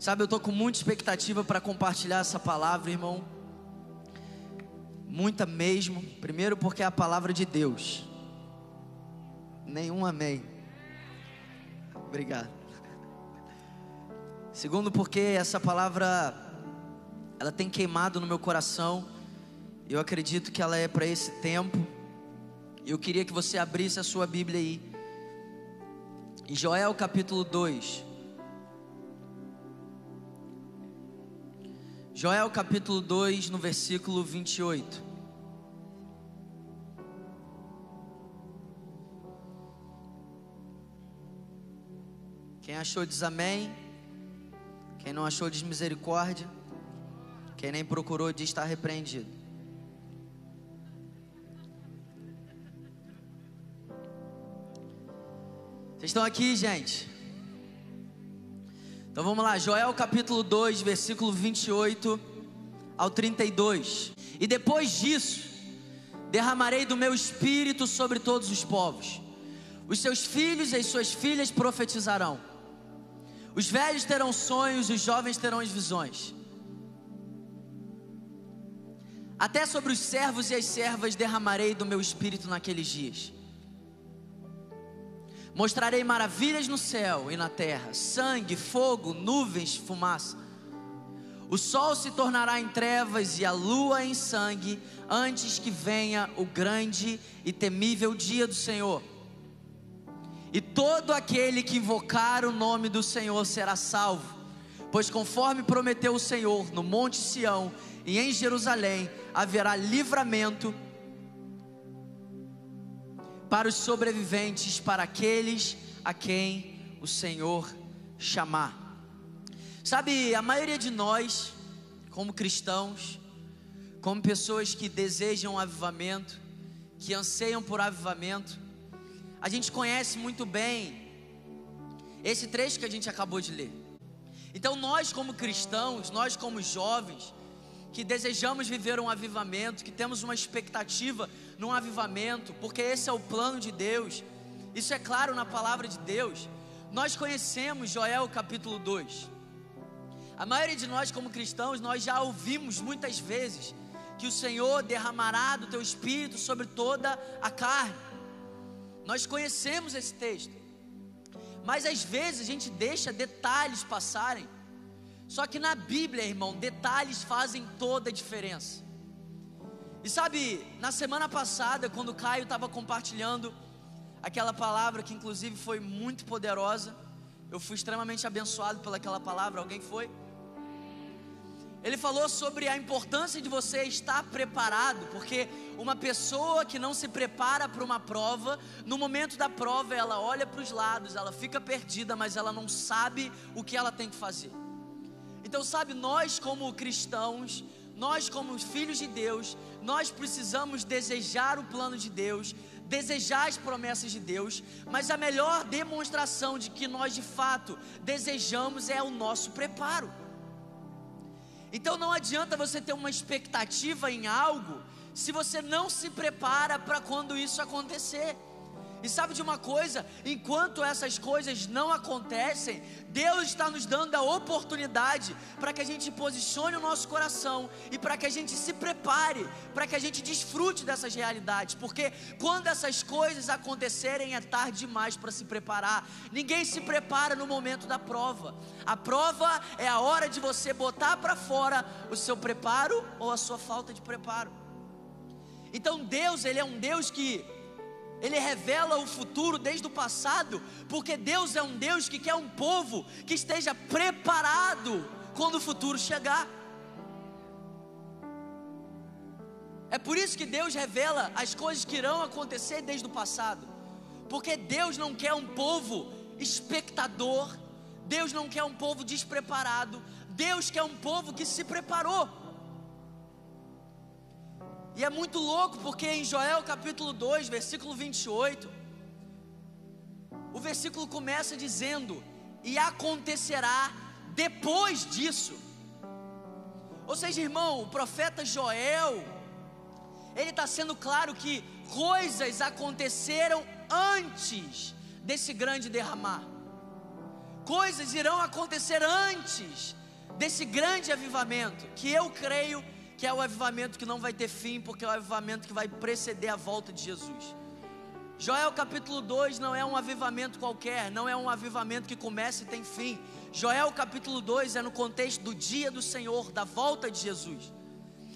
Sabe, eu tô com muita expectativa para compartilhar essa palavra, irmão. Muita mesmo. Primeiro porque é a palavra de Deus. Nenhum amém. Obrigado. Segundo porque essa palavra ela tem queimado no meu coração. Eu acredito que ela é para esse tempo. Eu queria que você abrisse a sua Bíblia aí. Em Joel capítulo 2. Joel capítulo 2, no versículo 28. Quem achou diz amém. Quem não achou diz misericórdia. Quem nem procurou diz está repreendido. Vocês estão aqui, gente? Então vamos lá, Joel capítulo 2, versículo 28 ao 32. E depois disso, derramarei do meu espírito sobre todos os povos. Os seus filhos e as suas filhas profetizarão. Os velhos terão sonhos, os jovens terão as visões. Até sobre os servos e as servas derramarei do meu espírito naqueles dias. Mostrarei maravilhas no céu e na terra: sangue, fogo, nuvens, fumaça. O sol se tornará em trevas e a lua em sangue, antes que venha o grande e temível dia do Senhor. E todo aquele que invocar o nome do Senhor será salvo, pois conforme prometeu o Senhor, no Monte Sião e em Jerusalém haverá livramento para os sobreviventes, para aqueles a quem o Senhor chamar. Sabe, a maioria de nós, como cristãos, como pessoas que desejam avivamento, que anseiam por avivamento, a gente conhece muito bem esse trecho que a gente acabou de ler. Então, nós, como cristãos, nós, como jovens, que desejamos viver um avivamento, que temos uma expectativa num avivamento, porque esse é o plano de Deus, isso é claro na palavra de Deus. Nós conhecemos Joel capítulo 2. A maioria de nós, como cristãos, nós já ouvimos muitas vezes que o Senhor derramará do teu espírito sobre toda a carne. Nós conhecemos esse texto, mas às vezes a gente deixa detalhes passarem só que na Bíblia, irmão, detalhes fazem toda a diferença. E sabe, na semana passada, quando o Caio estava compartilhando aquela palavra que inclusive foi muito poderosa, eu fui extremamente abençoado pelaquela palavra. Alguém foi? Ele falou sobre a importância de você estar preparado, porque uma pessoa que não se prepara para uma prova, no momento da prova ela olha para os lados, ela fica perdida, mas ela não sabe o que ela tem que fazer. Então, sabe, nós como cristãos, nós como filhos de Deus, nós precisamos desejar o plano de Deus, desejar as promessas de Deus, mas a melhor demonstração de que nós de fato desejamos é o nosso preparo. Então não adianta você ter uma expectativa em algo se você não se prepara para quando isso acontecer. E sabe de uma coisa? Enquanto essas coisas não acontecem, Deus está nos dando a oportunidade para que a gente posicione o nosso coração e para que a gente se prepare, para que a gente desfrute dessas realidades, porque quando essas coisas acontecerem é tarde demais para se preparar. Ninguém se prepara no momento da prova. A prova é a hora de você botar para fora o seu preparo ou a sua falta de preparo. Então Deus, ele é um Deus que ele revela o futuro desde o passado, porque Deus é um Deus que quer um povo que esteja preparado quando o futuro chegar. É por isso que Deus revela as coisas que irão acontecer desde o passado, porque Deus não quer um povo espectador, Deus não quer um povo despreparado, Deus quer um povo que se preparou. E é muito louco porque em Joel capítulo 2, versículo 28, o versículo começa dizendo: E acontecerá depois disso. Ou seja, irmão, o profeta Joel, ele está sendo claro que coisas aconteceram antes desse grande derramar. coisas irão acontecer antes desse grande avivamento, que eu creio que é o avivamento que não vai ter fim, porque é o avivamento que vai preceder a volta de Jesus. Joel capítulo 2 não é um avivamento qualquer, não é um avivamento que começa e tem fim. Joel capítulo 2 é no contexto do dia do Senhor, da volta de Jesus.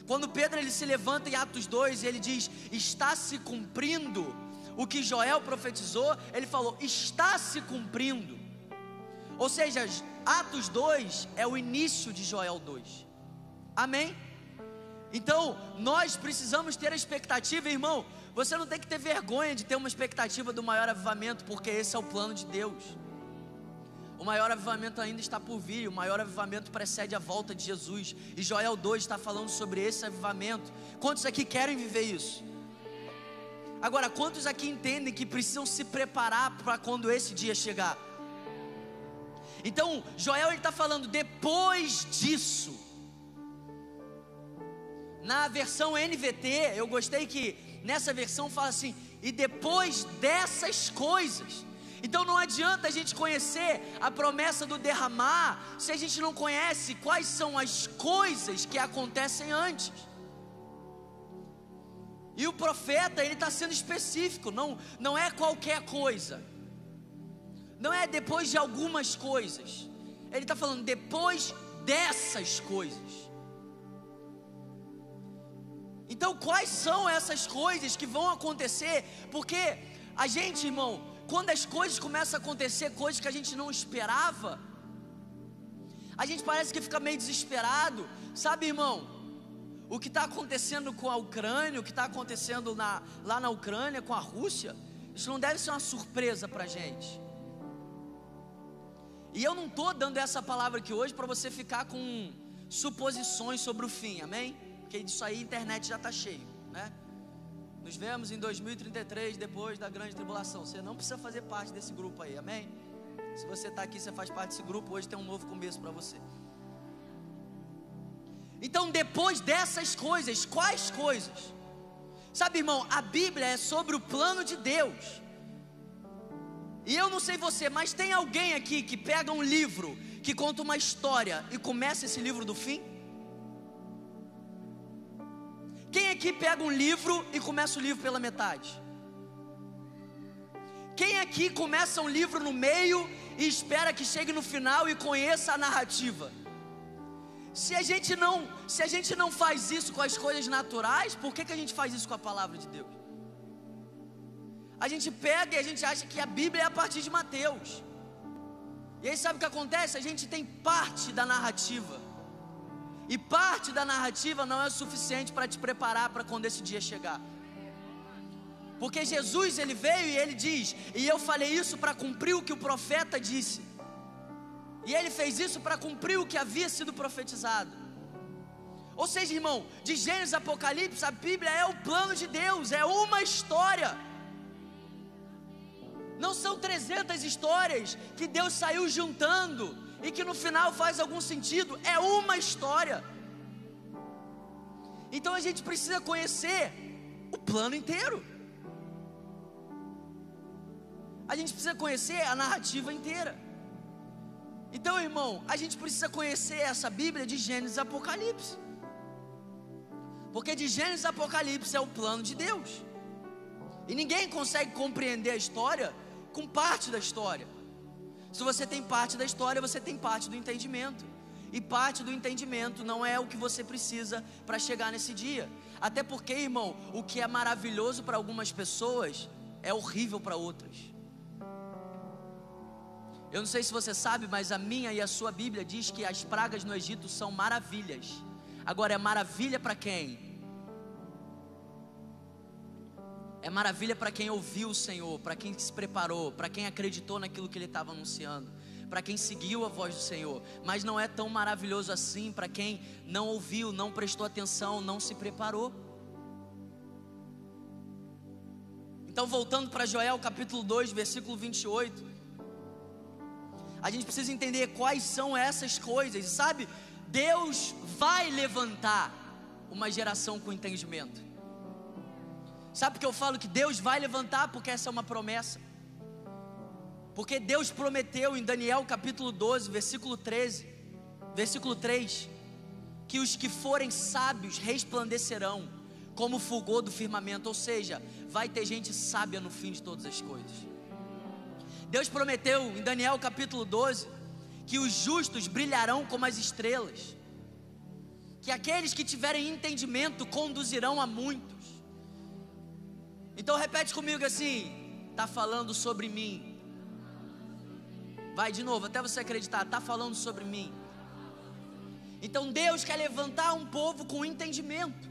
Quando Pedro ele se levanta em Atos 2 e ele diz: "Está se cumprindo o que Joel profetizou", ele falou: "Está se cumprindo". Ou seja, Atos 2 é o início de Joel 2. Amém? Então, nós precisamos ter a expectativa, irmão. Você não tem que ter vergonha de ter uma expectativa do maior avivamento, porque esse é o plano de Deus. O maior avivamento ainda está por vir, o maior avivamento precede a volta de Jesus. E Joel 2 está falando sobre esse avivamento. Quantos aqui querem viver isso? Agora, quantos aqui entendem que precisam se preparar para quando esse dia chegar? Então, Joel está falando depois disso. Na versão NVT, eu gostei que nessa versão fala assim: e depois dessas coisas. Então não adianta a gente conhecer a promessa do derramar se a gente não conhece quais são as coisas que acontecem antes. E o profeta ele está sendo específico, não, não é qualquer coisa, não é depois de algumas coisas, ele está falando depois dessas coisas. Então, quais são essas coisas que vão acontecer? Porque a gente, irmão, quando as coisas começam a acontecer, coisas que a gente não esperava, a gente parece que fica meio desesperado, sabe, irmão? O que está acontecendo com a Ucrânia, o que está acontecendo na, lá na Ucrânia com a Rússia, isso não deve ser uma surpresa para a gente. E eu não estou dando essa palavra aqui hoje para você ficar com suposições sobre o fim, amém? Porque disso aí a internet já está cheio, né? Nos vemos em 2033, depois da grande tribulação. Você não precisa fazer parte desse grupo aí, amém? Se você está aqui, você faz parte desse grupo, hoje tem um novo começo para você. Então, depois dessas coisas, quais coisas? Sabe, irmão, a Bíblia é sobre o plano de Deus. E eu não sei você, mas tem alguém aqui que pega um livro que conta uma história e começa esse livro do fim? Quem aqui pega um livro e começa o livro pela metade? Quem aqui começa um livro no meio e espera que chegue no final e conheça a narrativa? Se a gente não, se a gente não faz isso com as coisas naturais, por que, que a gente faz isso com a palavra de Deus? A gente pega e a gente acha que a Bíblia é a partir de Mateus. E aí sabe o que acontece? A gente tem parte da narrativa. E parte da narrativa não é suficiente para te preparar para quando esse dia chegar. Porque Jesus ele veio e ele diz: "E eu falei isso para cumprir o que o profeta disse". E ele fez isso para cumprir o que havia sido profetizado. Ou seja, irmão, de Gênesis a Apocalipse, a Bíblia é o plano de Deus, é uma história. Não são 300 histórias que Deus saiu juntando e que no final faz algum sentido, é uma história. Então a gente precisa conhecer o plano inteiro. A gente precisa conhecer a narrativa inteira. Então, irmão, a gente precisa conhecer essa Bíblia de Gênesis a Apocalipse. Porque de Gênesis a Apocalipse é o plano de Deus. E ninguém consegue compreender a história com parte da história. Se você tem parte da história, você tem parte do entendimento. E parte do entendimento não é o que você precisa para chegar nesse dia. Até porque, irmão, o que é maravilhoso para algumas pessoas é horrível para outras. Eu não sei se você sabe, mas a minha e a sua Bíblia diz que as pragas no Egito são maravilhas. Agora é maravilha para quem? É maravilha para quem ouviu o Senhor, para quem se preparou, para quem acreditou naquilo que ele estava anunciando, para quem seguiu a voz do Senhor. Mas não é tão maravilhoso assim para quem não ouviu, não prestou atenção, não se preparou. Então, voltando para Joel capítulo 2, versículo 28. A gente precisa entender quais são essas coisas, sabe? Deus vai levantar uma geração com entendimento. Sabe por que eu falo que Deus vai levantar? Porque essa é uma promessa. Porque Deus prometeu em Daniel capítulo 12, versículo 13, versículo 3, que os que forem sábios resplandecerão como o fulgor do firmamento, ou seja, vai ter gente sábia no fim de todas as coisas. Deus prometeu em Daniel capítulo 12 que os justos brilharão como as estrelas, que aqueles que tiverem entendimento conduzirão a muitos. Então repete comigo assim: está falando sobre mim. Vai de novo, até você acreditar, está falando sobre mim. Então Deus quer levantar um povo com entendimento.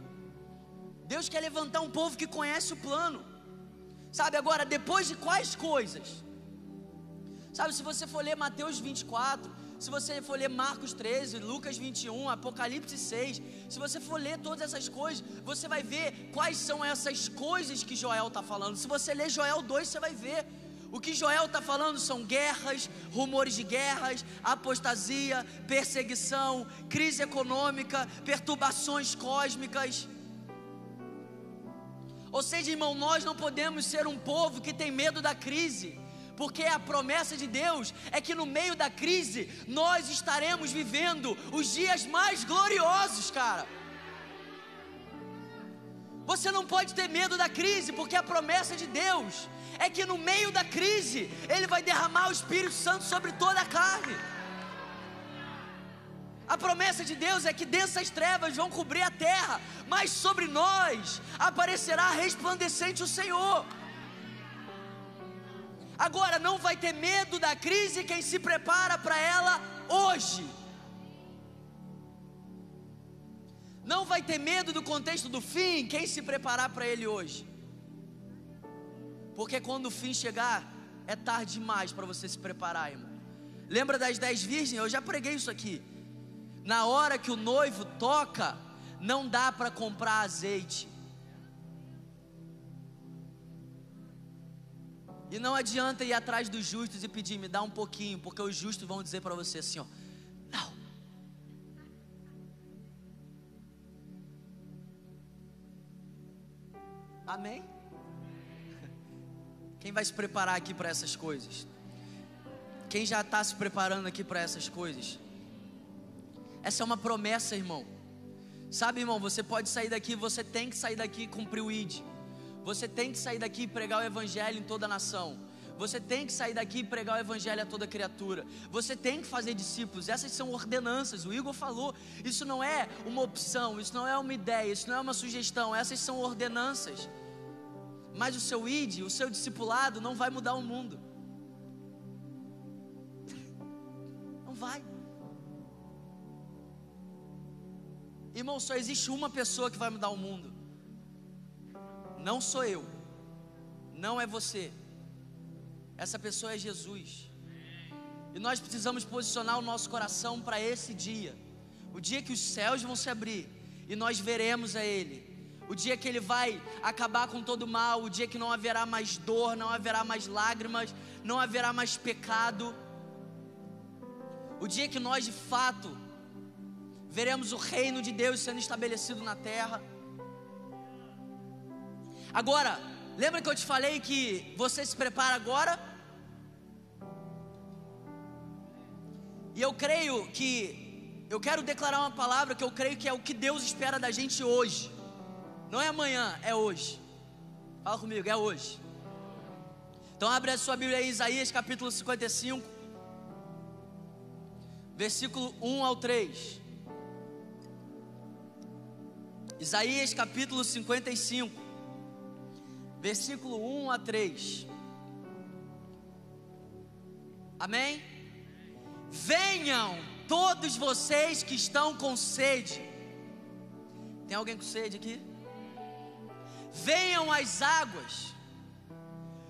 Deus quer levantar um povo que conhece o plano. Sabe agora, depois de quais coisas? Sabe, se você for ler Mateus 24, se você for ler Marcos 13, Lucas 21, Apocalipse 6, se você for ler todas essas coisas, você vai ver quais são essas coisas que Joel está falando. Se você ler Joel 2, você vai ver. O que Joel está falando são guerras, rumores de guerras, apostasia, perseguição, crise econômica, perturbações cósmicas. Ou seja, irmão, nós não podemos ser um povo que tem medo da crise porque a promessa de Deus é que no meio da crise nós estaremos vivendo os dias mais gloriosos, cara. Você não pode ter medo da crise, porque a promessa de Deus é que no meio da crise Ele vai derramar o Espírito Santo sobre toda a carne. A promessa de Deus é que densas trevas vão cobrir a terra, mas sobre nós aparecerá resplandecente o Senhor. Agora, não vai ter medo da crise quem se prepara para ela hoje. Não vai ter medo do contexto do fim quem se preparar para ele hoje. Porque quando o fim chegar, é tarde demais para você se preparar, irmão. Lembra das dez virgens? Eu já preguei isso aqui. Na hora que o noivo toca, não dá para comprar azeite. E não adianta ir atrás dos justos e pedir, me dá um pouquinho, porque os justos vão dizer para você assim, ó, não. Amém? Quem vai se preparar aqui para essas coisas? Quem já está se preparando aqui para essas coisas? Essa é uma promessa, irmão. Sabe, irmão, você pode sair daqui, você tem que sair daqui e cumprir o ID. Você tem que sair daqui e pregar o Evangelho em toda a nação. Você tem que sair daqui e pregar o Evangelho a toda criatura. Você tem que fazer discípulos. Essas são ordenanças. O Igor falou. Isso não é uma opção. Isso não é uma ideia. Isso não é uma sugestão. Essas são ordenanças. Mas o seu ID, o seu discipulado, não vai mudar o mundo. Não vai. Irmão, só existe uma pessoa que vai mudar o mundo. Não sou eu, não é você, essa pessoa é Jesus. E nós precisamos posicionar o nosso coração para esse dia, o dia que os céus vão se abrir e nós veremos a Ele, o dia que Ele vai acabar com todo mal, o dia que não haverá mais dor, não haverá mais lágrimas, não haverá mais pecado, o dia que nós de fato veremos o reino de Deus sendo estabelecido na terra. Agora, lembra que eu te falei que você se prepara agora? E eu creio que, eu quero declarar uma palavra que eu creio que é o que Deus espera da gente hoje. Não é amanhã, é hoje. Fala comigo, é hoje. Então abre a sua Bíblia aí, Isaías capítulo 55, versículo 1 ao 3. Isaías capítulo 55 versículo 1 a 3. Amém? Venham todos vocês que estão com sede. Tem alguém com sede aqui? Venham às águas.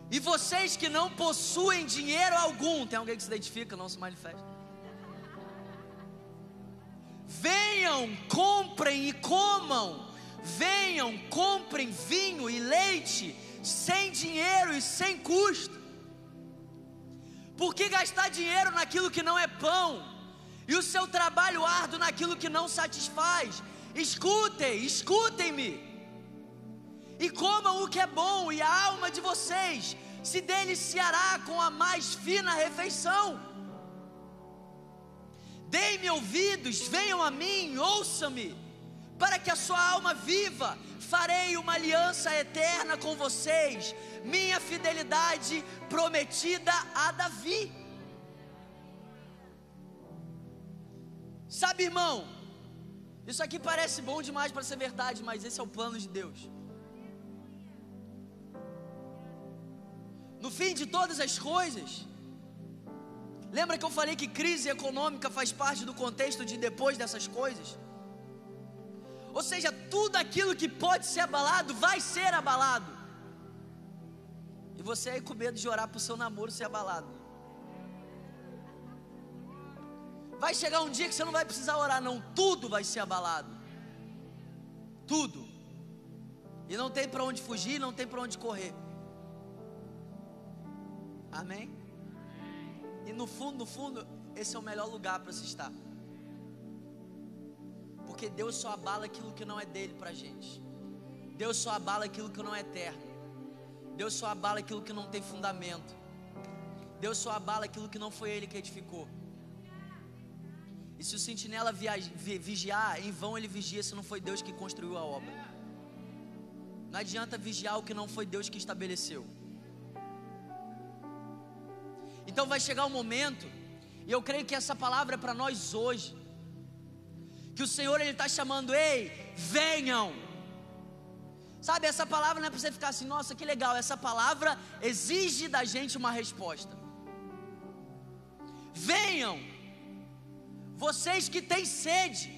E vocês que não possuem dinheiro algum, tem alguém que se identifica, não se manifesta. Venham, comprem e comam. Venham, comprem vinho e leite sem dinheiro e sem custo. Por que gastar dinheiro naquilo que não é pão? E o seu trabalho árduo naquilo que não satisfaz? Escutem, escutem-me. E comam o que é bom, e a alma de vocês se deliciará com a mais fina refeição. Deem-me ouvidos, venham a mim, ouçam-me, para que a sua alma viva. Farei uma aliança eterna com vocês, minha fidelidade prometida a Davi. Sabe, irmão, isso aqui parece bom demais para ser verdade, mas esse é o plano de Deus. No fim de todas as coisas, lembra que eu falei que crise econômica faz parte do contexto de depois dessas coisas? Ou seja, tudo aquilo que pode ser abalado vai ser abalado. E você aí com medo de orar para o seu namoro ser abalado. Vai chegar um dia que você não vai precisar orar, não. Tudo vai ser abalado. Tudo. E não tem para onde fugir, não tem para onde correr. Amém? E no fundo, no fundo, esse é o melhor lugar para se estar. Porque Deus só abala aquilo que não é dele para gente. Deus só abala aquilo que não é eterno. Deus só abala aquilo que não tem fundamento. Deus só abala aquilo que não foi Ele que edificou. E se o sentinela vigiar, em vão ele vigia se não foi Deus que construiu a obra. Não adianta vigiar o que não foi Deus que estabeleceu. Então vai chegar um momento, e eu creio que essa palavra é para nós hoje, que o Senhor ele está chamando, ei, venham. Sabe, essa palavra não é para você ficar assim, nossa, que legal. Essa palavra exige da gente uma resposta. Venham vocês que têm sede,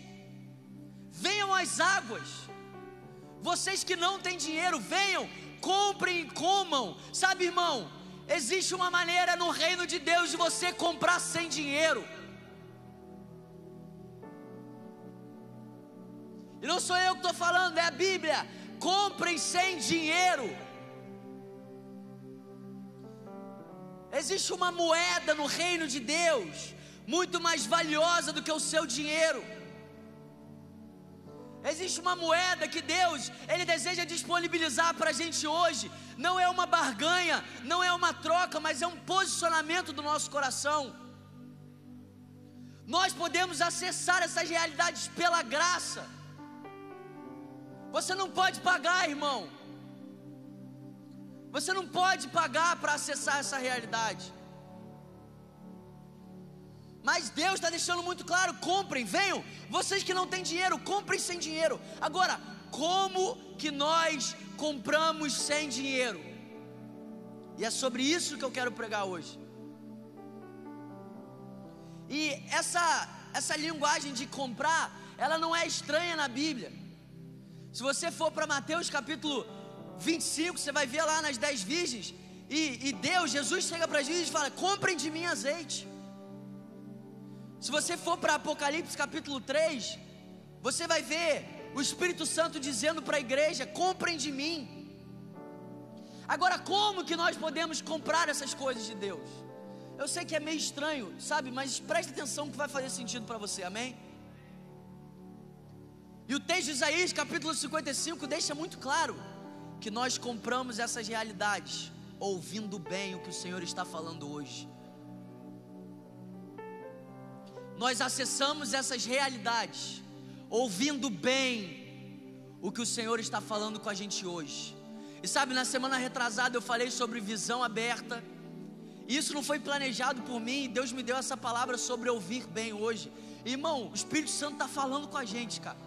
venham às águas. Vocês que não têm dinheiro, venham, comprem e comam. Sabe, irmão, existe uma maneira no reino de Deus de você comprar sem dinheiro. E não sou eu que estou falando, é a Bíblia. Comprem sem dinheiro. Existe uma moeda no reino de Deus muito mais valiosa do que o seu dinheiro. Existe uma moeda que Deus, Ele deseja disponibilizar para a gente hoje. Não é uma barganha, não é uma troca, mas é um posicionamento do nosso coração. Nós podemos acessar essas realidades pela graça. Você não pode pagar, irmão. Você não pode pagar para acessar essa realidade. Mas Deus está deixando muito claro: comprem, venham. Vocês que não têm dinheiro, comprem sem dinheiro. Agora, como que nós compramos sem dinheiro? E é sobre isso que eu quero pregar hoje. E essa, essa linguagem de comprar, ela não é estranha na Bíblia. Se você for para Mateus capítulo 25, você vai ver lá nas dez virgens. E, e Deus, Jesus chega para as virgens e fala: comprem de mim azeite. Se você for para Apocalipse capítulo 3, você vai ver o Espírito Santo dizendo para a igreja: comprem de mim. Agora, como que nós podemos comprar essas coisas de Deus? Eu sei que é meio estranho, sabe? Mas preste atenção que vai fazer sentido para você, amém? E o texto de Isaías, capítulo 55, deixa muito claro que nós compramos essas realidades ouvindo bem o que o Senhor está falando hoje nós acessamos essas realidades, ouvindo bem o que o Senhor está falando com a gente hoje. E sabe, na semana retrasada eu falei sobre visão aberta. Isso não foi planejado por mim, Deus me deu essa palavra sobre ouvir bem hoje. Irmão, o Espírito Santo está falando com a gente, cara.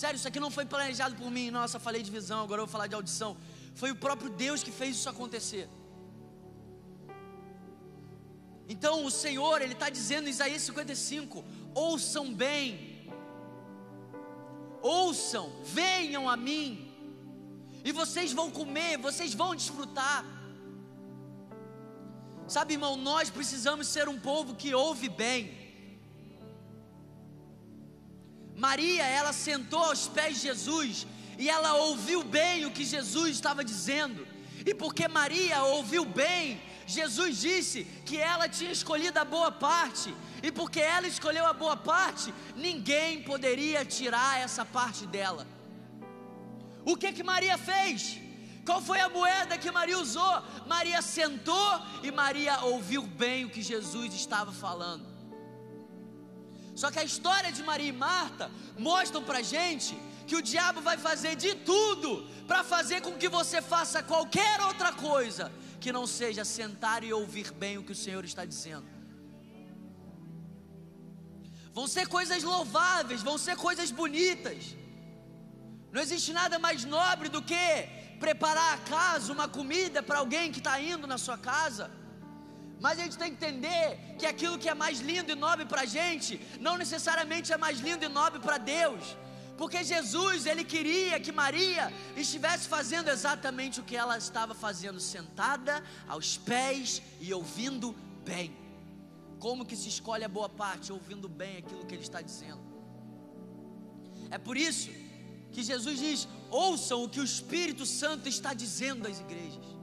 Sério, isso aqui não foi planejado por mim. Nossa, falei de visão, agora eu vou falar de audição. Foi o próprio Deus que fez isso acontecer. Então o Senhor, Ele está dizendo em Isaías 55: ouçam bem, ouçam, venham a mim, e vocês vão comer, vocês vão desfrutar. Sabe, irmão, nós precisamos ser um povo que ouve bem. Maria, ela sentou aos pés de Jesus e ela ouviu bem o que Jesus estava dizendo. E porque Maria ouviu bem, Jesus disse que ela tinha escolhido a boa parte, e porque ela escolheu a boa parte, ninguém poderia tirar essa parte dela. O que que Maria fez? Qual foi a moeda que Maria usou? Maria sentou e Maria ouviu bem o que Jesus estava falando. Só que a história de Maria e Marta mostram pra gente que o diabo vai fazer de tudo para fazer com que você faça qualquer outra coisa que não seja sentar e ouvir bem o que o Senhor está dizendo. Vão ser coisas louváveis, vão ser coisas bonitas. Não existe nada mais nobre do que preparar a casa, uma comida para alguém que está indo na sua casa. Mas a gente tem que entender que aquilo que é mais lindo e nobre para a gente, não necessariamente é mais lindo e nobre para Deus. Porque Jesus, ele queria que Maria estivesse fazendo exatamente o que ela estava fazendo, sentada aos pés e ouvindo bem. Como que se escolhe a boa parte? Ouvindo bem aquilo que ele está dizendo. É por isso que Jesus diz: ouçam o que o Espírito Santo está dizendo às igrejas.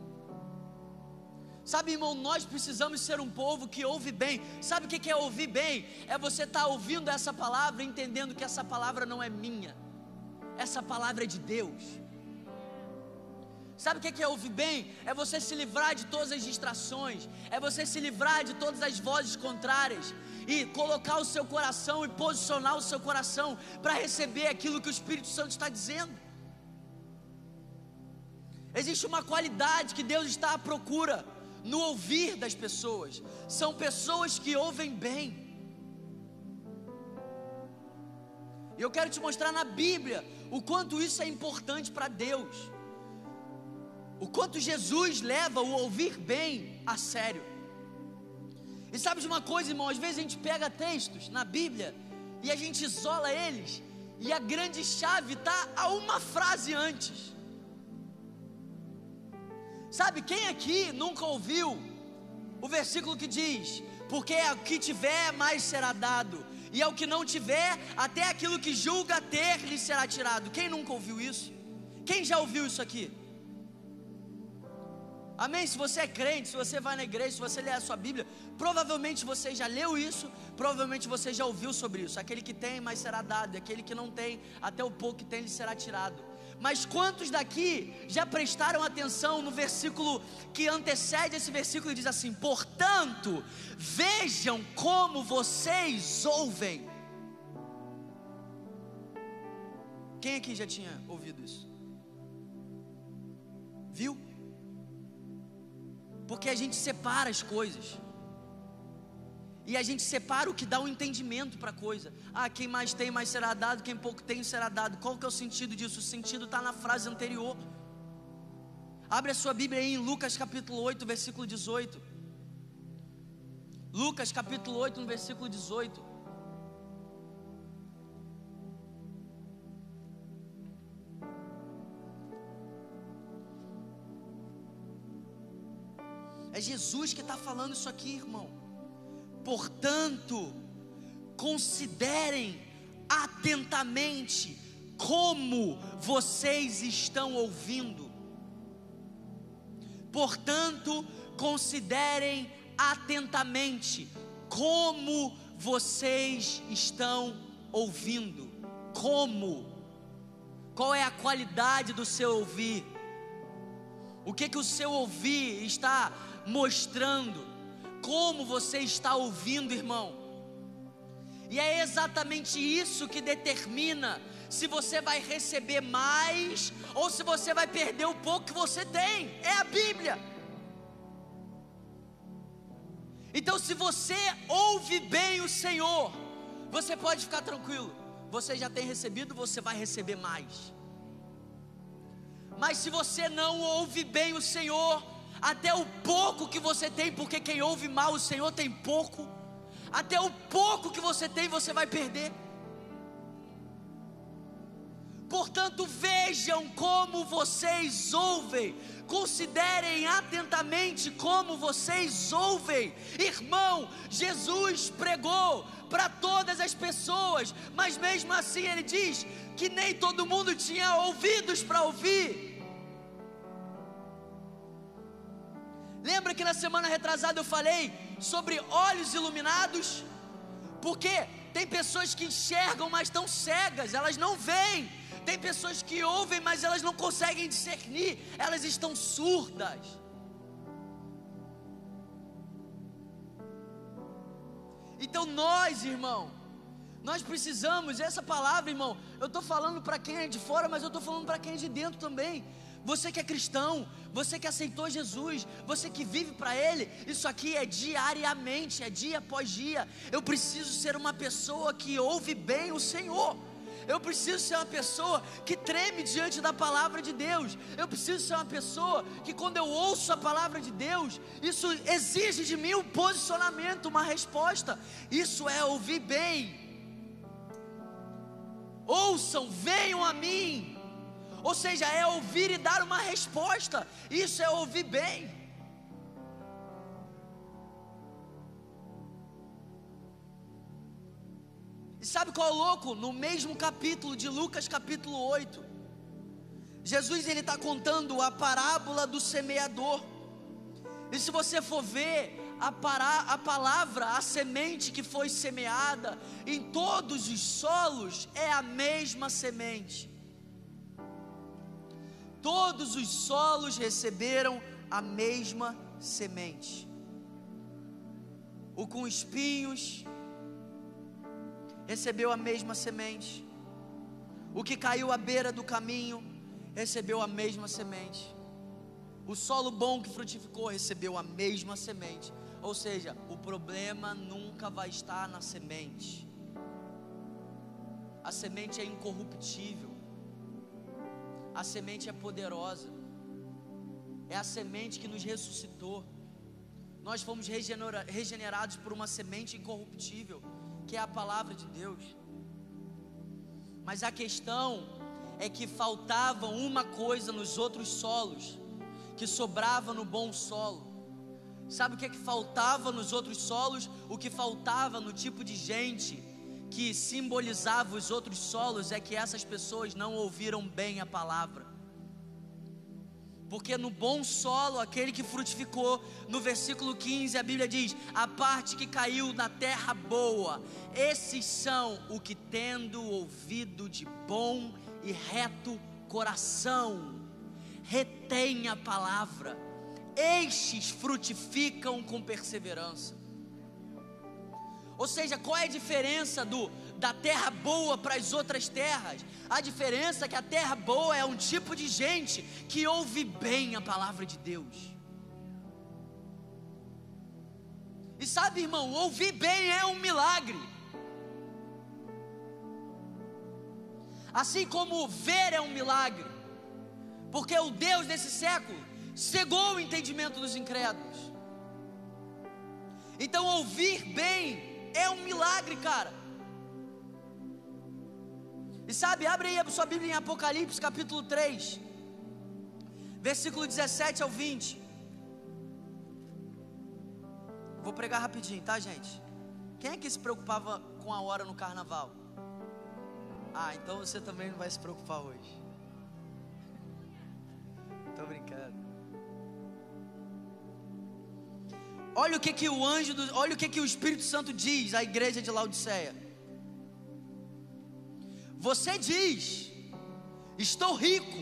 Sabe, irmão, nós precisamos ser um povo que ouve bem. Sabe o que é ouvir bem? É você estar tá ouvindo essa palavra, entendendo que essa palavra não é minha, essa palavra é de Deus. Sabe o que é ouvir bem? É você se livrar de todas as distrações, é você se livrar de todas as vozes contrárias e colocar o seu coração e posicionar o seu coração para receber aquilo que o Espírito Santo está dizendo. Existe uma qualidade que Deus está à procura no ouvir das pessoas. São pessoas que ouvem bem. E eu quero te mostrar na Bíblia o quanto isso é importante para Deus. O quanto Jesus leva o ouvir bem a sério. E sabe de uma coisa, irmão? Às vezes a gente pega textos na Bíblia e a gente isola eles, e a grande chave está a uma frase antes. Sabe, quem aqui nunca ouviu o versículo que diz: Porque ao que tiver, mais será dado, e ao que não tiver, até aquilo que julga ter lhe será tirado. Quem nunca ouviu isso? Quem já ouviu isso aqui? Amém? Se você é crente, se você vai na igreja, se você lê a sua Bíblia, provavelmente você já leu isso, provavelmente você já ouviu sobre isso. Aquele que tem, mais será dado, e aquele que não tem, até o pouco que tem lhe será tirado. Mas quantos daqui já prestaram atenção no versículo que antecede esse versículo e diz assim: Portanto, vejam como vocês ouvem. Quem aqui já tinha ouvido isso? Viu? Porque a gente separa as coisas. E a gente separa o que dá um entendimento para a coisa. Ah, quem mais tem, mais será dado, quem pouco tem, será dado. Qual que é o sentido disso? O sentido está na frase anterior. Abre a sua Bíblia aí em Lucas capítulo 8, versículo 18. Lucas capítulo 8, no versículo 18. É Jesus que está falando isso aqui, irmão. Portanto, considerem atentamente como vocês estão ouvindo. Portanto, considerem atentamente como vocês estão ouvindo. Como? Qual é a qualidade do seu ouvir? O que que o seu ouvir está mostrando? como você está ouvindo, irmão. E é exatamente isso que determina se você vai receber mais ou se você vai perder o pouco que você tem. É a Bíblia. Então, se você ouve bem o Senhor, você pode ficar tranquilo. Você já tem recebido, você vai receber mais. Mas se você não ouve bem o Senhor, até o pouco que você tem, porque quem ouve mal o Senhor tem pouco, até o pouco que você tem você vai perder. Portanto, vejam como vocês ouvem, considerem atentamente como vocês ouvem. Irmão, Jesus pregou para todas as pessoas, mas mesmo assim ele diz que nem todo mundo tinha ouvidos para ouvir. Lembra que na semana retrasada eu falei sobre olhos iluminados? Porque tem pessoas que enxergam, mas estão cegas, elas não veem. Tem pessoas que ouvem, mas elas não conseguem discernir, elas estão surdas. Então nós, irmão, nós precisamos, essa palavra, irmão, eu estou falando para quem é de fora, mas eu estou falando para quem é de dentro também. Você que é cristão, você que aceitou Jesus, você que vive para Ele, isso aqui é diariamente, é dia após dia. Eu preciso ser uma pessoa que ouve bem o Senhor. Eu preciso ser uma pessoa que treme diante da palavra de Deus. Eu preciso ser uma pessoa que, quando eu ouço a palavra de Deus, isso exige de mim um posicionamento, uma resposta. Isso é ouvir bem. Ouçam, venham a mim. Ou seja, é ouvir e dar uma resposta. Isso é ouvir bem. E sabe qual é o louco? No mesmo capítulo de Lucas, capítulo 8, Jesus ele está contando a parábola do semeador. E se você for ver a, pará, a palavra, a semente que foi semeada em todos os solos é a mesma semente. Todos os solos receberam a mesma semente. O com espinhos recebeu a mesma semente. O que caiu à beira do caminho recebeu a mesma semente. O solo bom que frutificou recebeu a mesma semente. Ou seja, o problema nunca vai estar na semente. A semente é incorruptível. A semente é poderosa. É a semente que nos ressuscitou. Nós fomos regenerados por uma semente incorruptível, que é a palavra de Deus. Mas a questão é que faltava uma coisa nos outros solos, que sobrava no bom solo. Sabe o que é que faltava nos outros solos? O que faltava no tipo de gente que simbolizava os outros solos é que essas pessoas não ouviram bem a palavra. Porque no bom solo, aquele que frutificou, no versículo 15, a Bíblia diz: a parte que caiu na terra boa, esses são o que tendo ouvido de bom e reto coração, retém a palavra estes frutificam com perseverança. Ou seja, qual é a diferença do da terra boa para as outras terras? A diferença é que a terra boa é um tipo de gente que ouve bem a palavra de Deus. E sabe, irmão, ouvir bem é um milagre. Assim como ver é um milagre. Porque o Deus desse século cegou o entendimento dos incrédulos. Então, ouvir bem é um milagre, cara. E sabe, abre aí a sua Bíblia em Apocalipse, capítulo 3, versículo 17 ao 20. Vou pregar rapidinho, tá, gente? Quem é que se preocupava com a hora no carnaval? Ah, então você também não vai se preocupar hoje. Tô brincando. Olha o que que o anjo, do, olha o que que o Espírito Santo diz à igreja de Laodiceia. Você diz: Estou rico,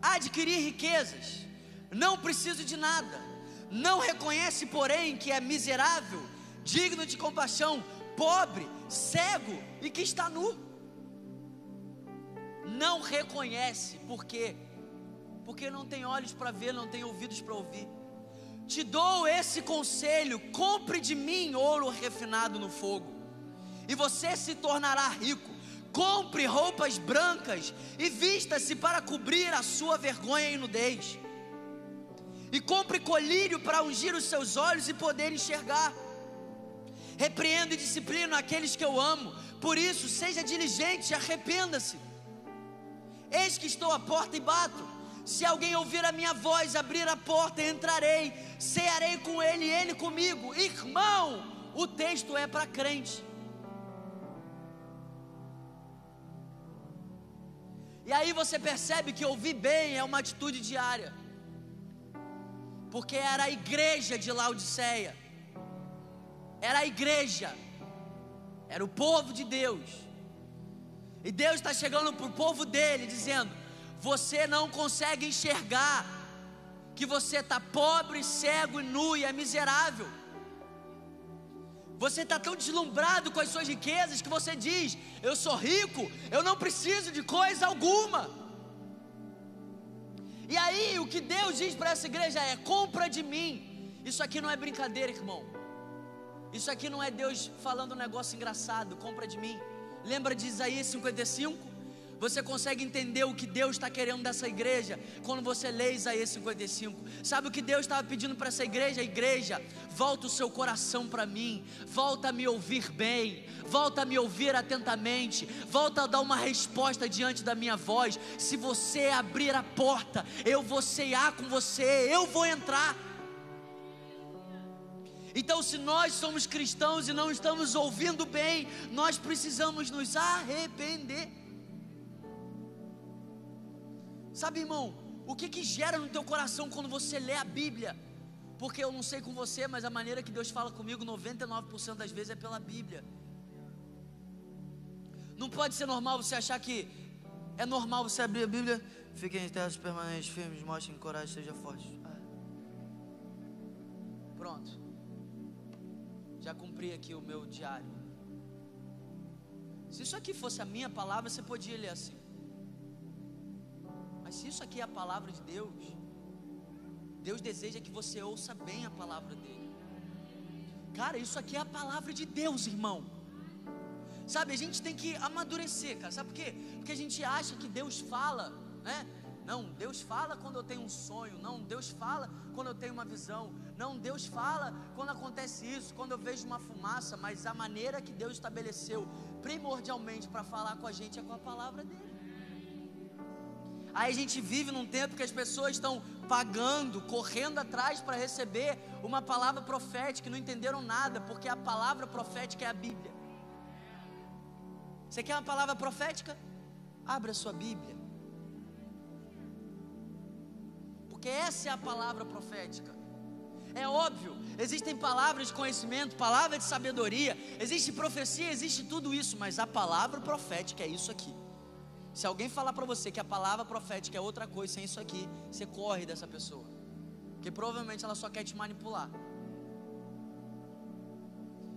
adquiri riquezas, não preciso de nada. Não reconhece, porém, que é miserável, digno de compaixão, pobre, cego e que está nu. Não reconhece, por quê? Porque não tem olhos para ver, não tem ouvidos para ouvir. Te dou esse conselho: compre de mim ouro refinado no fogo, e você se tornará rico. Compre roupas brancas e vista-se para cobrir a sua vergonha e nudez. E compre colírio para ungir os seus olhos e poder enxergar. Repreendo e disciplino aqueles que eu amo. Por isso, seja diligente e arrependa-se. Eis que estou à porta e bato. Se alguém ouvir a minha voz, abrir a porta, entrarei, cearei com ele e ele comigo. Irmão, o texto é para crente. E aí você percebe que ouvir bem é uma atitude diária. Porque era a igreja de Laodiceia. Era a igreja. Era o povo de Deus. E Deus está chegando para o povo dele, dizendo: Você não consegue enxergar que você está pobre, cego e nu e é miserável. Você está tão deslumbrado com as suas riquezas que você diz: Eu sou rico, eu não preciso de coisa alguma. E aí, o que Deus diz para essa igreja é: compra de mim. Isso aqui não é brincadeira, irmão. Isso aqui não é Deus falando um negócio engraçado, compra de mim. Lembra de Isaías 55? Você consegue entender o que Deus está querendo dessa igreja quando você lê Isaías 55. Sabe o que Deus estava pedindo para essa igreja? Igreja, volta o seu coração para mim, volta a me ouvir bem, volta a me ouvir atentamente, volta a dar uma resposta diante da minha voz. Se você abrir a porta, eu vou cear com você, eu vou entrar. Então, se nós somos cristãos e não estamos ouvindo bem, nós precisamos nos arrepender. Sabe, irmão, o que que gera no teu coração quando você lê a Bíblia? Porque eu não sei com você, mas a maneira que Deus fala comigo 99% das vezes é pela Bíblia. Não pode ser normal você achar que é normal você abrir a Bíblia, fiquem em terras permanentes, firmes, mostrem coragem, seja forte. Ah. Pronto. Já cumpri aqui o meu diário. Se isso aqui fosse a minha palavra, você podia ler assim. Mas se isso aqui é a palavra de Deus, Deus deseja que você ouça bem a palavra dele. Cara, isso aqui é a palavra de Deus, irmão. Sabe, a gente tem que amadurecer, cara. Sabe por quê? Porque a gente acha que Deus fala, né? Não, Deus fala quando eu tenho um sonho. Não, Deus fala quando eu tenho uma visão. Não, Deus fala quando acontece isso, quando eu vejo uma fumaça. Mas a maneira que Deus estabeleceu primordialmente para falar com a gente é com a palavra dele. Aí a gente vive num tempo que as pessoas estão pagando, correndo atrás para receber uma palavra profética não entenderam nada, porque a palavra profética é a Bíblia. Você quer uma palavra profética? Abra a sua Bíblia. Porque essa é a palavra profética. É óbvio, existem palavras de conhecimento, palavras de sabedoria, existe profecia, existe tudo isso, mas a palavra profética é isso aqui. Se alguém falar para você que a palavra profética é outra coisa sem isso aqui, você corre dessa pessoa. Porque provavelmente ela só quer te manipular.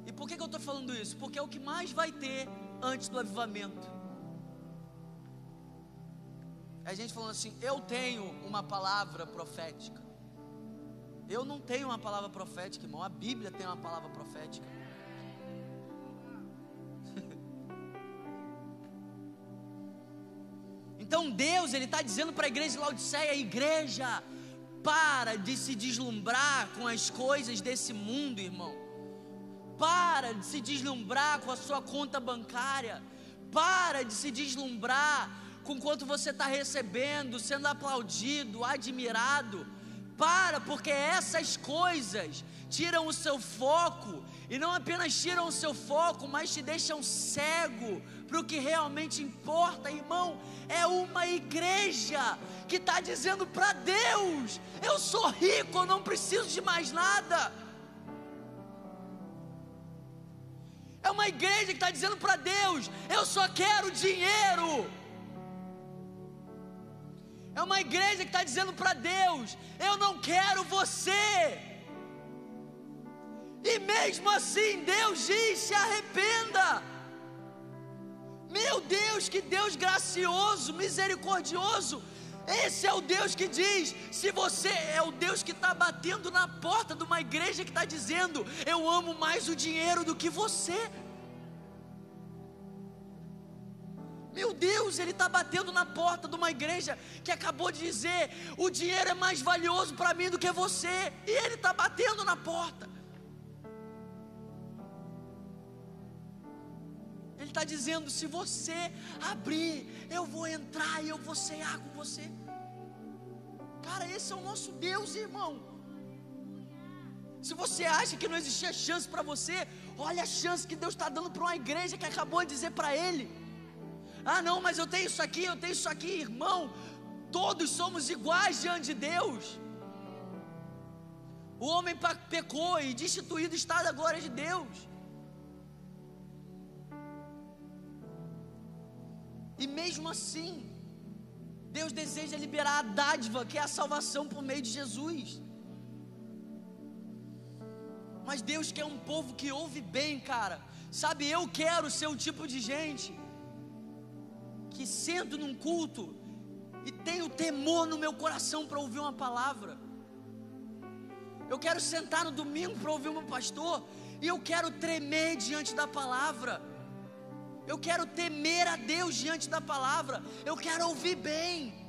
E por que, que eu estou falando isso? Porque é o que mais vai ter antes do avivamento. É a gente falando assim: eu tenho uma palavra profética. Eu não tenho uma palavra profética, irmão. A Bíblia tem uma palavra profética. Então Deus, Ele está dizendo para a igreja de Laodiceia: igreja, para de se deslumbrar com as coisas desse mundo, irmão. Para de se deslumbrar com a sua conta bancária. Para de se deslumbrar com quanto você está recebendo, sendo aplaudido, admirado. Para, porque essas coisas tiram o seu foco, e não apenas tiram o seu foco, mas te deixam cego para o que realmente importa, irmão. É uma igreja que está dizendo para Deus: Eu sou rico, eu não preciso de mais nada. É uma igreja que está dizendo para Deus: Eu só quero dinheiro. É uma igreja que está dizendo para Deus: Eu não quero você. E mesmo assim, Deus diz: Se arrependa. Meu Deus, que Deus gracioso, misericordioso. Esse é o Deus que diz: se você é o Deus que está batendo na porta de uma igreja que está dizendo, eu amo mais o dinheiro do que você. Meu Deus, ele está batendo na porta de uma igreja que acabou de dizer: o dinheiro é mais valioso para mim do que você, e ele está batendo na porta. Está dizendo: se você abrir, eu vou entrar e eu vou cear com você. Cara, esse é o nosso Deus, irmão. Se você acha que não existia chance para você, olha a chance que Deus está dando para uma igreja que acabou de dizer para ele. Ah, não, mas eu tenho isso aqui, eu tenho isso aqui, irmão. Todos somos iguais diante de Deus. O homem pecou e destituído está da glória de Deus. E mesmo assim, Deus deseja liberar a dádiva, que é a salvação por meio de Jesus. Mas Deus quer um povo que ouve bem, cara. Sabe, eu quero ser o tipo de gente que sento num culto e tenho temor no meu coração para ouvir uma palavra. Eu quero sentar no domingo para ouvir um pastor e eu quero tremer diante da palavra. Eu quero temer a Deus diante da palavra. Eu quero ouvir bem.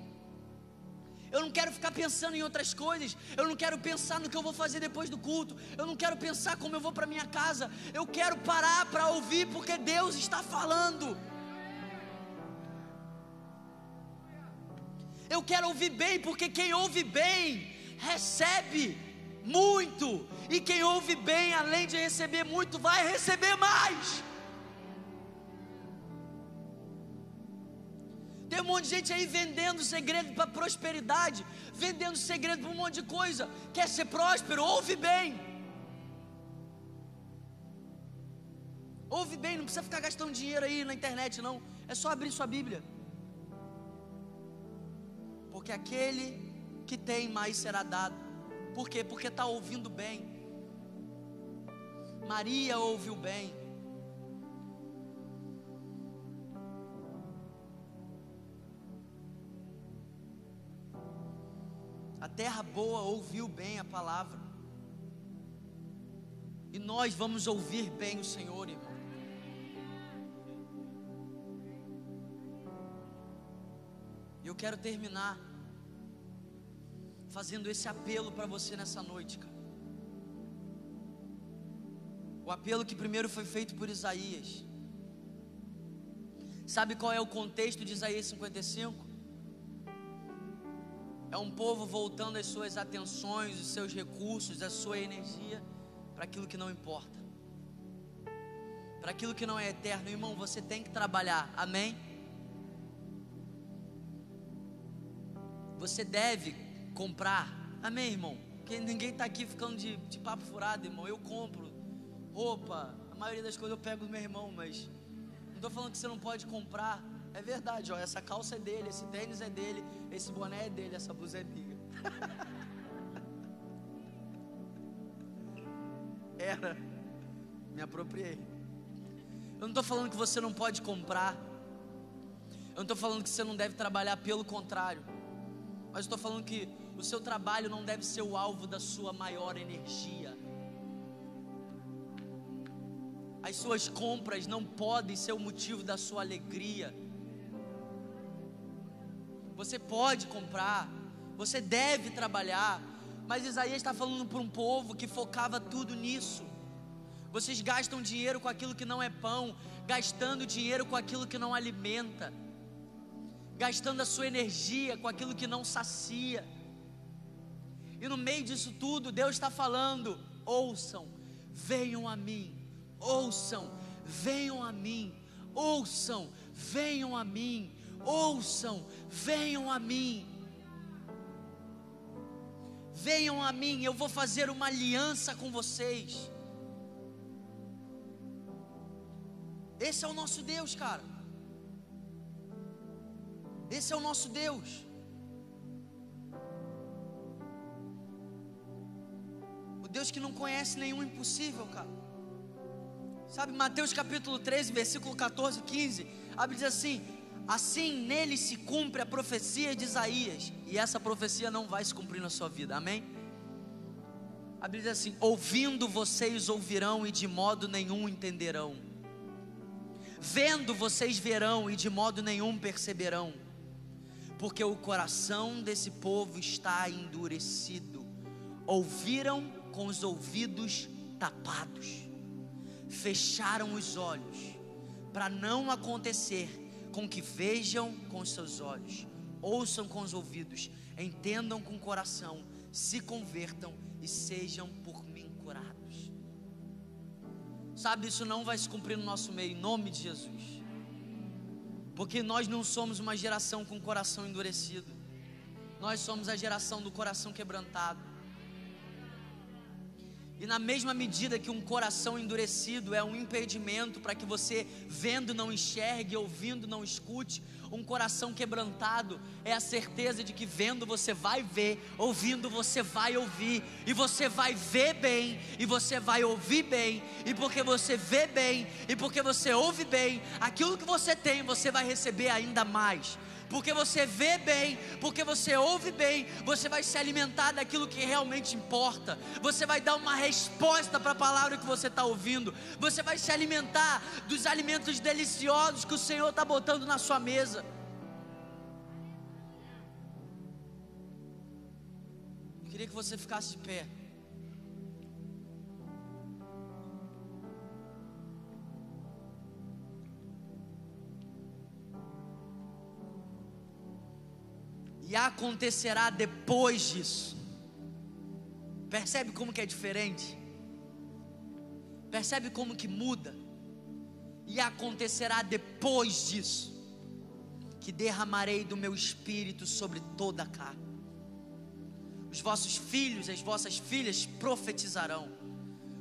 Eu não quero ficar pensando em outras coisas. Eu não quero pensar no que eu vou fazer depois do culto. Eu não quero pensar como eu vou para minha casa. Eu quero parar para ouvir porque Deus está falando. Eu quero ouvir bem porque quem ouve bem recebe muito. E quem ouve bem, além de receber muito, vai receber mais. Tem um monte de gente aí vendendo segredo para prosperidade, vendendo segredo para um monte de coisa. Quer ser próspero? Ouve bem. Ouve bem, não precisa ficar gastando dinheiro aí na internet, não. É só abrir sua Bíblia. Porque aquele que tem mais será dado. Por quê? Porque está ouvindo bem. Maria ouviu bem. A terra boa ouviu bem a palavra. E nós vamos ouvir bem o Senhor, irmão. Eu quero terminar fazendo esse apelo para você nessa noite, cara. O apelo que primeiro foi feito por Isaías. Sabe qual é o contexto de Isaías 55? É um povo voltando as suas atenções, os seus recursos, a sua energia para aquilo que não importa, para aquilo que não é eterno. Irmão, você tem que trabalhar, amém? Você deve comprar, amém, irmão? Porque ninguém está aqui ficando de, de papo furado, irmão. Eu compro roupa, a maioria das coisas eu pego do meu irmão, mas não estou falando que você não pode comprar é verdade, ó. Essa calça é dele, esse tênis é dele, esse boné é dele, essa blusa é minha. Era. Me apropriei. Eu não estou falando que você não pode comprar. Eu não estou falando que você não deve trabalhar, pelo contrário. Mas estou falando que o seu trabalho não deve ser o alvo da sua maior energia. As suas compras não podem ser o motivo da sua alegria. Você pode comprar, você deve trabalhar, mas Isaías está falando para um povo que focava tudo nisso. Vocês gastam dinheiro com aquilo que não é pão, gastando dinheiro com aquilo que não alimenta, gastando a sua energia com aquilo que não sacia. E no meio disso tudo, Deus está falando: ouçam, venham a mim, ouçam, venham a mim, ouçam, venham a mim ouçam, venham a mim. Venham a mim, eu vou fazer uma aliança com vocês. Esse é o nosso Deus, cara. Esse é o nosso Deus. O Deus que não conhece nenhum impossível, cara. Sabe, Mateus capítulo 13, versículo 14, 15. A Bíblia diz assim: Assim nele se cumpre a profecia de Isaías, e essa profecia não vai se cumprir na sua vida, amém? A Bíblia diz assim: ouvindo vocês ouvirão e de modo nenhum entenderão, vendo vocês verão e de modo nenhum perceberão, porque o coração desse povo está endurecido, ouviram com os ouvidos tapados, fecharam os olhos, para não acontecer com que vejam com seus olhos, ouçam com os ouvidos, entendam com o coração, se convertam e sejam por mim curados. Sabe, isso não vai se cumprir no nosso meio, em nome de Jesus. Porque nós não somos uma geração com coração endurecido. Nós somos a geração do coração quebrantado. E na mesma medida que um coração endurecido é um impedimento para que você vendo não enxergue, ouvindo não escute, um coração quebrantado é a certeza de que vendo você vai ver, ouvindo você vai ouvir, e você vai ver bem, e você vai ouvir bem, e porque você vê bem, e porque você ouve bem, aquilo que você tem, você vai receber ainda mais porque você vê bem, porque você ouve bem, você vai se alimentar daquilo que realmente importa, você vai dar uma resposta para a palavra que você está ouvindo, você vai se alimentar dos alimentos deliciosos que o Senhor está botando na sua mesa. Eu queria que você ficasse de pé. E acontecerá depois disso. Percebe como que é diferente? Percebe como que muda? E acontecerá depois disso que derramarei do meu espírito sobre toda a carne. Os vossos filhos, as vossas filhas profetizarão.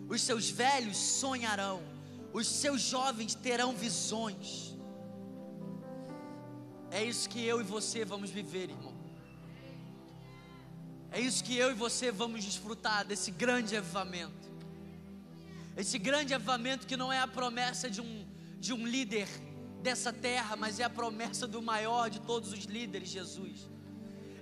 Os seus velhos sonharão. Os seus jovens terão visões. É isso que eu e você vamos viver, irmão. É isso que eu e você vamos desfrutar desse grande avivamento. Esse grande avivamento que não é a promessa de um, de um líder dessa terra, mas é a promessa do maior de todos os líderes, Jesus.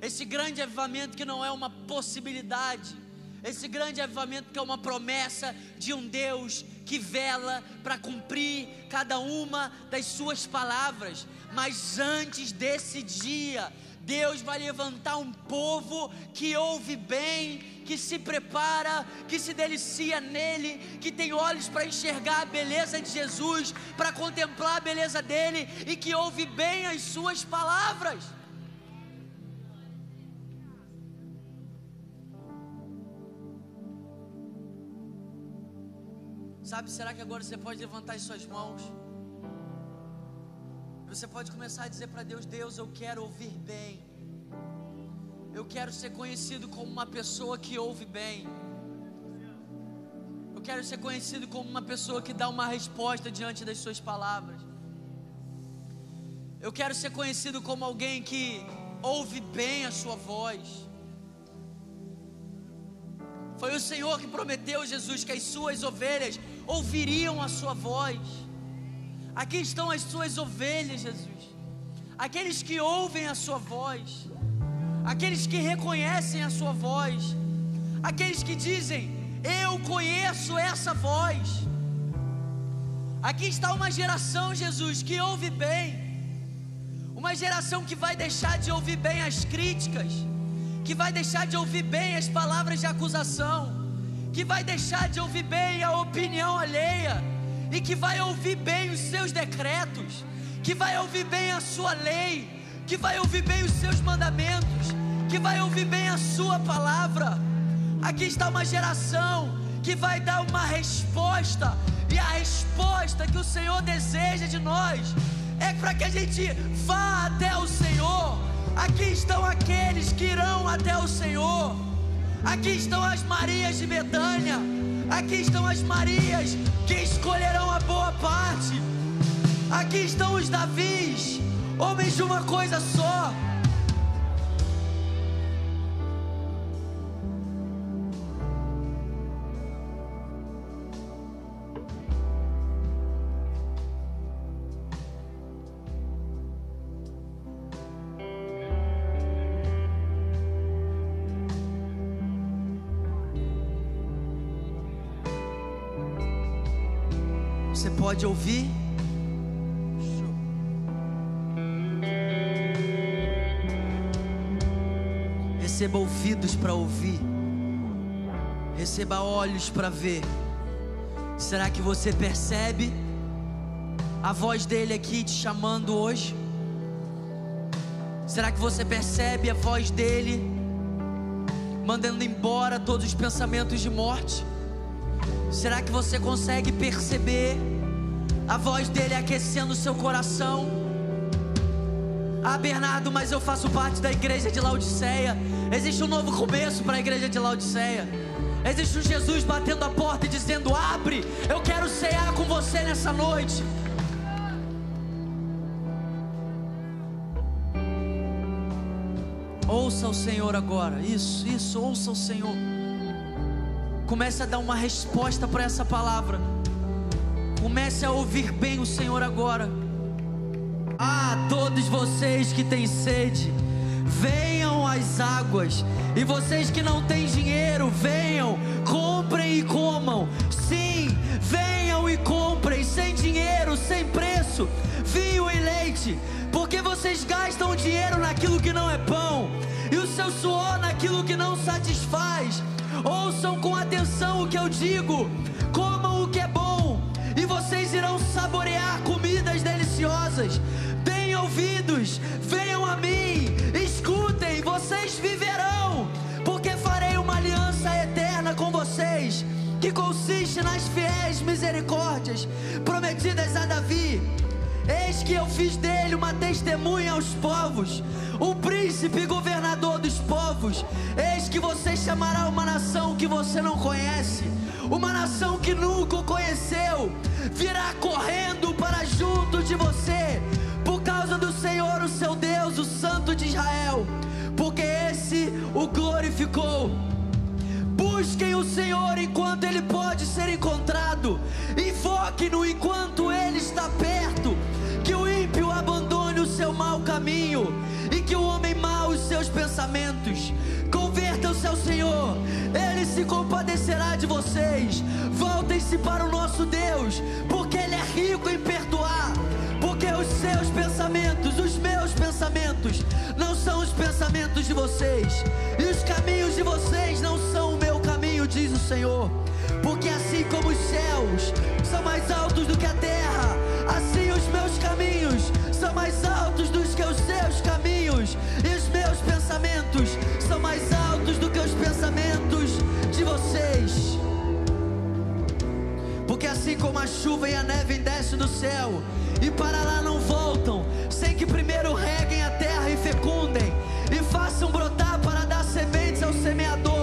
Esse grande avivamento que não é uma possibilidade, esse grande avivamento que é uma promessa de um Deus que vela para cumprir cada uma das suas palavras. Mas antes desse dia, Deus vai levantar um povo que ouve bem, que se prepara, que se delicia nele, que tem olhos para enxergar a beleza de Jesus, para contemplar a beleza dele e que ouve bem as suas palavras. Sabe, será que agora você pode levantar as suas mãos? Você pode começar a dizer para Deus: Deus, eu quero ouvir bem. Eu quero ser conhecido como uma pessoa que ouve bem. Eu quero ser conhecido como uma pessoa que dá uma resposta diante das suas palavras. Eu quero ser conhecido como alguém que ouve bem a sua voz. Foi o Senhor que prometeu, Jesus, que as suas ovelhas ouviriam a sua voz. Aqui estão as suas ovelhas, Jesus. Aqueles que ouvem a sua voz, aqueles que reconhecem a sua voz, aqueles que dizem: Eu conheço essa voz. Aqui está uma geração, Jesus, que ouve bem, uma geração que vai deixar de ouvir bem as críticas, que vai deixar de ouvir bem as palavras de acusação, que vai deixar de ouvir bem a opinião alheia e que vai ouvir bem os seus decretos, que vai ouvir bem a sua lei, que vai ouvir bem os seus mandamentos, que vai ouvir bem a sua palavra. Aqui está uma geração que vai dar uma resposta, e a resposta que o Senhor deseja de nós é para que a gente vá até o Senhor. Aqui estão aqueles que irão até o Senhor. Aqui estão as Marias de Betânia. Aqui estão as Marias que escolherão a boa parte. Aqui estão os Davis, homens de uma coisa só. Pode ouvir. Receba ouvidos para ouvir. Receba olhos para ver. Será que você percebe a voz dele aqui te chamando hoje? Será que você percebe a voz dele mandando embora todos os pensamentos de morte? Será que você consegue perceber? A voz dele aquecendo seu coração. Ah, Bernardo, mas eu faço parte da igreja de Laodiceia. Existe um novo começo para a igreja de Laodiceia. Existe um Jesus batendo a porta e dizendo: Abre, eu quero cear com você nessa noite. Ouça o Senhor agora, isso, isso, ouça o Senhor. Comece a dar uma resposta para essa palavra. Comece a ouvir bem o Senhor agora. Ah, todos vocês que têm sede, venham às águas. E vocês que não têm dinheiro, venham, comprem e comam. Sim, venham e comprem, sem dinheiro, sem preço, vinho e leite. Porque vocês gastam dinheiro naquilo que não é pão, e o seu suor naquilo que não satisfaz. Ouçam com atenção o que eu digo, comam o que é bom, e vocês irão saborear comidas deliciosas. Deem ouvidos, venham a mim, escutem, vocês viverão, porque farei uma aliança eterna com vocês, que consiste nas fiéis misericórdias prometidas a Davi. Eis que eu fiz dele uma testemunha aos povos, um príncipe governador dos povos. Eis que você chamará uma nação que você não conhece, uma nação que nunca o conheceu, virá correndo para junto de você, por causa do Senhor, o seu Deus, o Santo de Israel, porque esse o glorificou. Busquem o Senhor enquanto Ele pode ser encontrado. Invoquem-no enquanto Ele está perto. Que o ímpio abandone o seu mau caminho e que o homem mau os seus pensamentos. Convertam-se ao Senhor, Ele se compadecerá de vocês. Voltem-se para o nosso Deus, porque Ele é rico em perdoar. Porque os seus pensamentos, os meus pensamentos, não são os pensamentos de vocês, e os caminhos de vocês não são o meu caminho, diz o Senhor. Porque assim como os céus são mais altos do que a terra, assim os meus caminhos são mais altos do seus caminhos, e os meus pensamentos são mais altos do que os pensamentos de vocês. Porque assim como a chuva e a neve descem do céu e para lá não voltam, sem que primeiro reguem a terra e fecundem, e façam brotar para dar sementes ao semeador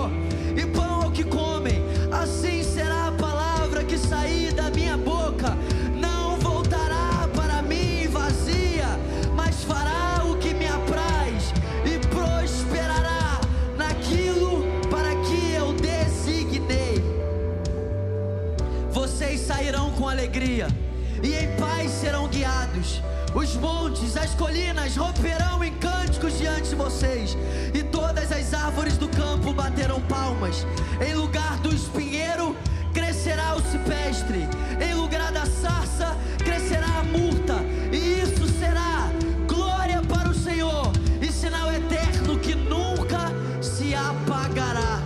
Os montes, as colinas romperão em cânticos diante de vocês, e todas as árvores do campo baterão palmas. Em lugar do espinheiro crescerá o cipestre, em lugar da sarça crescerá a murta, e isso será glória para o Senhor e sinal eterno que nunca se apagará.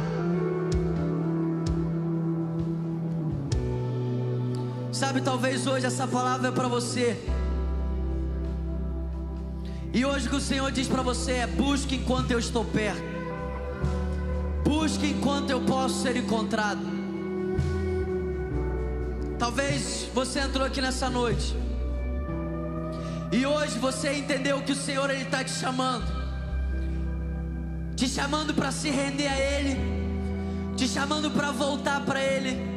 Sabe, talvez hoje essa palavra é para você. E hoje que o Senhor diz para você é: busque enquanto eu estou perto. Busque enquanto eu posso ser encontrado. Talvez você entrou aqui nessa noite. E hoje você entendeu que o Senhor ele está te chamando. Te chamando para se render a Ele. Te chamando para voltar para Ele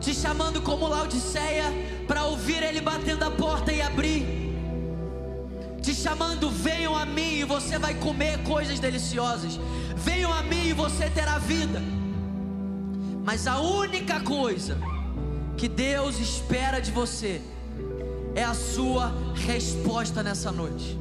te chamando como Laodiceia para ouvir Ele batendo a porta e abrir, te chamando, venham a mim e você vai comer coisas deliciosas, venham a mim e você terá vida. Mas a única coisa que Deus espera de você é a sua resposta nessa noite.